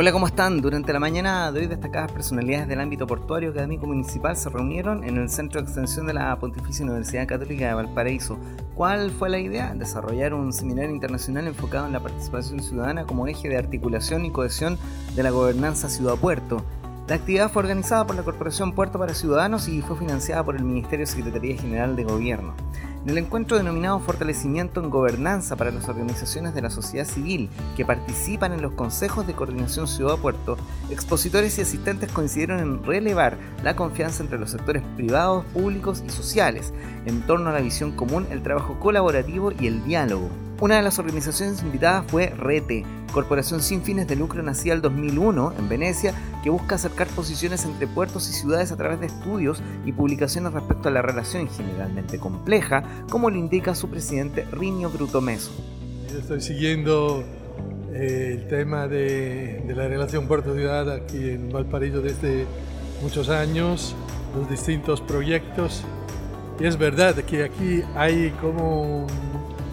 Hola, ¿cómo están? Durante la mañana de hoy destacadas personalidades del ámbito portuario académico municipal se reunieron en el Centro de Extensión de la Pontificia Universidad Católica de Valparaíso. ¿Cuál fue la idea? Desarrollar un seminario internacional enfocado en la participación ciudadana como eje de articulación y cohesión de la gobernanza ciudad-puerto. La actividad fue organizada por la Corporación Puerto para Ciudadanos y fue financiada por el Ministerio de Secretaría General de Gobierno. En el encuentro denominado Fortalecimiento en Gobernanza para las organizaciones de la sociedad civil que participan en los consejos de coordinación ciudad-puerto, expositores y asistentes coincidieron en relevar la confianza entre los sectores privados, públicos y sociales en torno a la visión común, el trabajo colaborativo y el diálogo. Una de las organizaciones invitadas fue RETE, corporación sin fines de lucro nacida el 2001 en Venecia, que busca acercar posiciones entre puertos y ciudades a través de estudios y publicaciones respecto a la relación generalmente compleja, como lo indica su presidente Rinio Brutomeso. Yo estoy siguiendo eh, el tema de, de la relación puerto-ciudad aquí en Valparaíso desde muchos años, los distintos proyectos, y es verdad que aquí hay como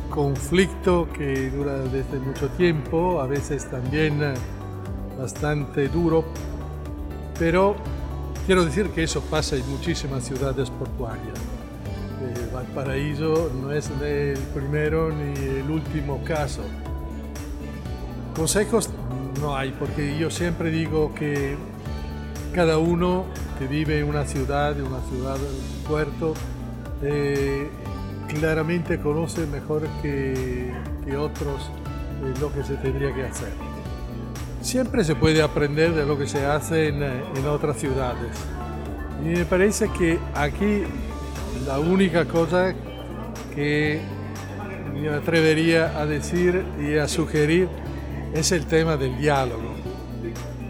conflicto que dura desde mucho tiempo, a veces también eh, bastante duro, pero quiero decir que eso pasa en muchísimas ciudades portuarias. Eh, Valparaíso no es el primero ni el último caso. Consejos no hay, porque yo siempre digo que cada uno que vive en una ciudad, en una ciudad, un puerto, eh, claramente conoce mejor que, otros eh, lo que se tendría que hacer. Siempre se puede aprender de lo que se hace en, eh, en otras ciudades. Y me parece que aquí la única cosa que me atrevería a decir y a sugerir es el tema del diálogo.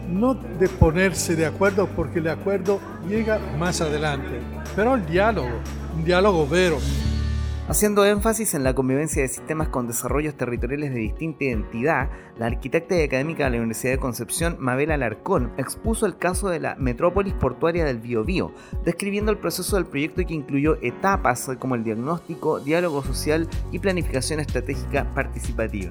No de ponerse de acuerdo porque el acuerdo llega más adelante, pero el diálogo, un diálogo vero. Haciendo énfasis en la convivencia de sistemas con desarrollos territoriales de distinta identidad, la arquitecta y académica de la Universidad de Concepción, Mabel Alarcón, expuso el caso de la metrópolis portuaria del Biobío, describiendo el proceso del proyecto que incluyó etapas como el diagnóstico, diálogo social y planificación estratégica participativa.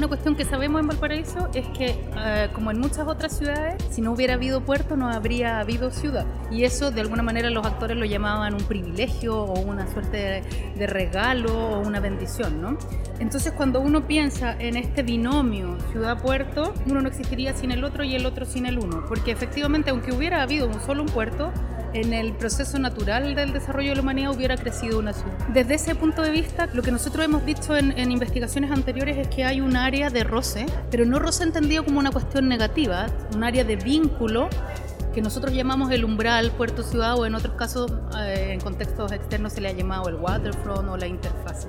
Una cuestión que sabemos en Valparaíso es que, eh, como en muchas otras ciudades, si no hubiera habido puerto no habría habido ciudad. Y eso, de alguna manera, los actores lo llamaban un privilegio o una suerte de, de regalo o una bendición, ¿no? Entonces, cuando uno piensa en este binomio ciudad-puerto, uno no existiría sin el otro y el otro sin el uno. Porque efectivamente, aunque hubiera habido un solo un puerto, en el proceso natural del desarrollo de la humanidad hubiera crecido una ciudad. Desde ese punto de vista, lo que nosotros hemos dicho en, en, investigaciones anteriores es que hay un área de roce, pero no roce entendido como una cuestión negativa, un área de vínculo que nosotros llamamos el umbral puerto-ciudad o en otros casos, eh, en contextos externos, se le ha llamado el waterfront o la interfase.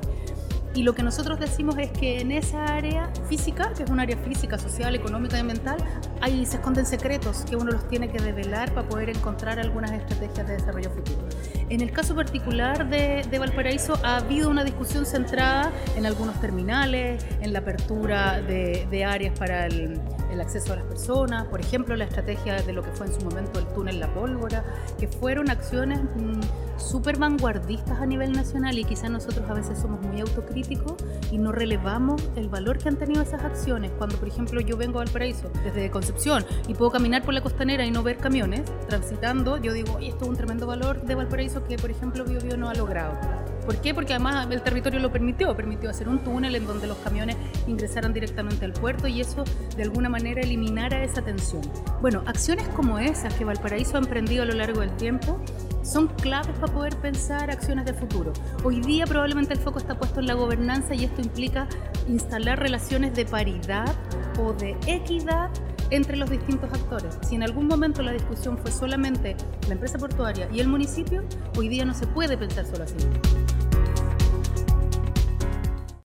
Y lo que nosotros decimos es que en esa área física, que es un área física, social, económica y mental, ahí se esconden secretos que uno los tiene que develar para poder encontrar algunas estrategias de desarrollo futuro. En el caso particular de, Valparaíso ha habido una discusión centrada en algunos terminales, en la apertura de, de áreas para el, el acceso a las personas, por ejemplo, la estrategia de lo que fue en su momento el túnel La Pólvora, que fueron acciones mmm, súper vanguardistas a nivel nacional y quizás nosotros a veces somos muy autocríticos y no relevamos el valor que han tenido esas acciones. Cuando, por ejemplo, yo vengo a Valparaíso desde Concepción y puedo caminar por la costanera y no ver camiones transitando, yo digo, esto es un tremendo valor de Valparaíso que, por ejemplo, Bio, Bio no ha logrado. ¿Por qué? Porque además el territorio lo permitió, permitió hacer un túnel en donde los camiones ingresaran directamente al puerto y eso de alguna manera eliminara esa tensión. Bueno, acciones como esas que Valparaíso ha emprendido a lo largo del tiempo son claves para poder pensar acciones de futuro. Hoy día probablemente el foco está puesto en la gobernanza y esto implica instalar relaciones de paridad o de equidad entre los distintos actores. Si en algún momento la discusión fue solamente la empresa portuaria y el municipio, hoy día no se puede pensar solo así.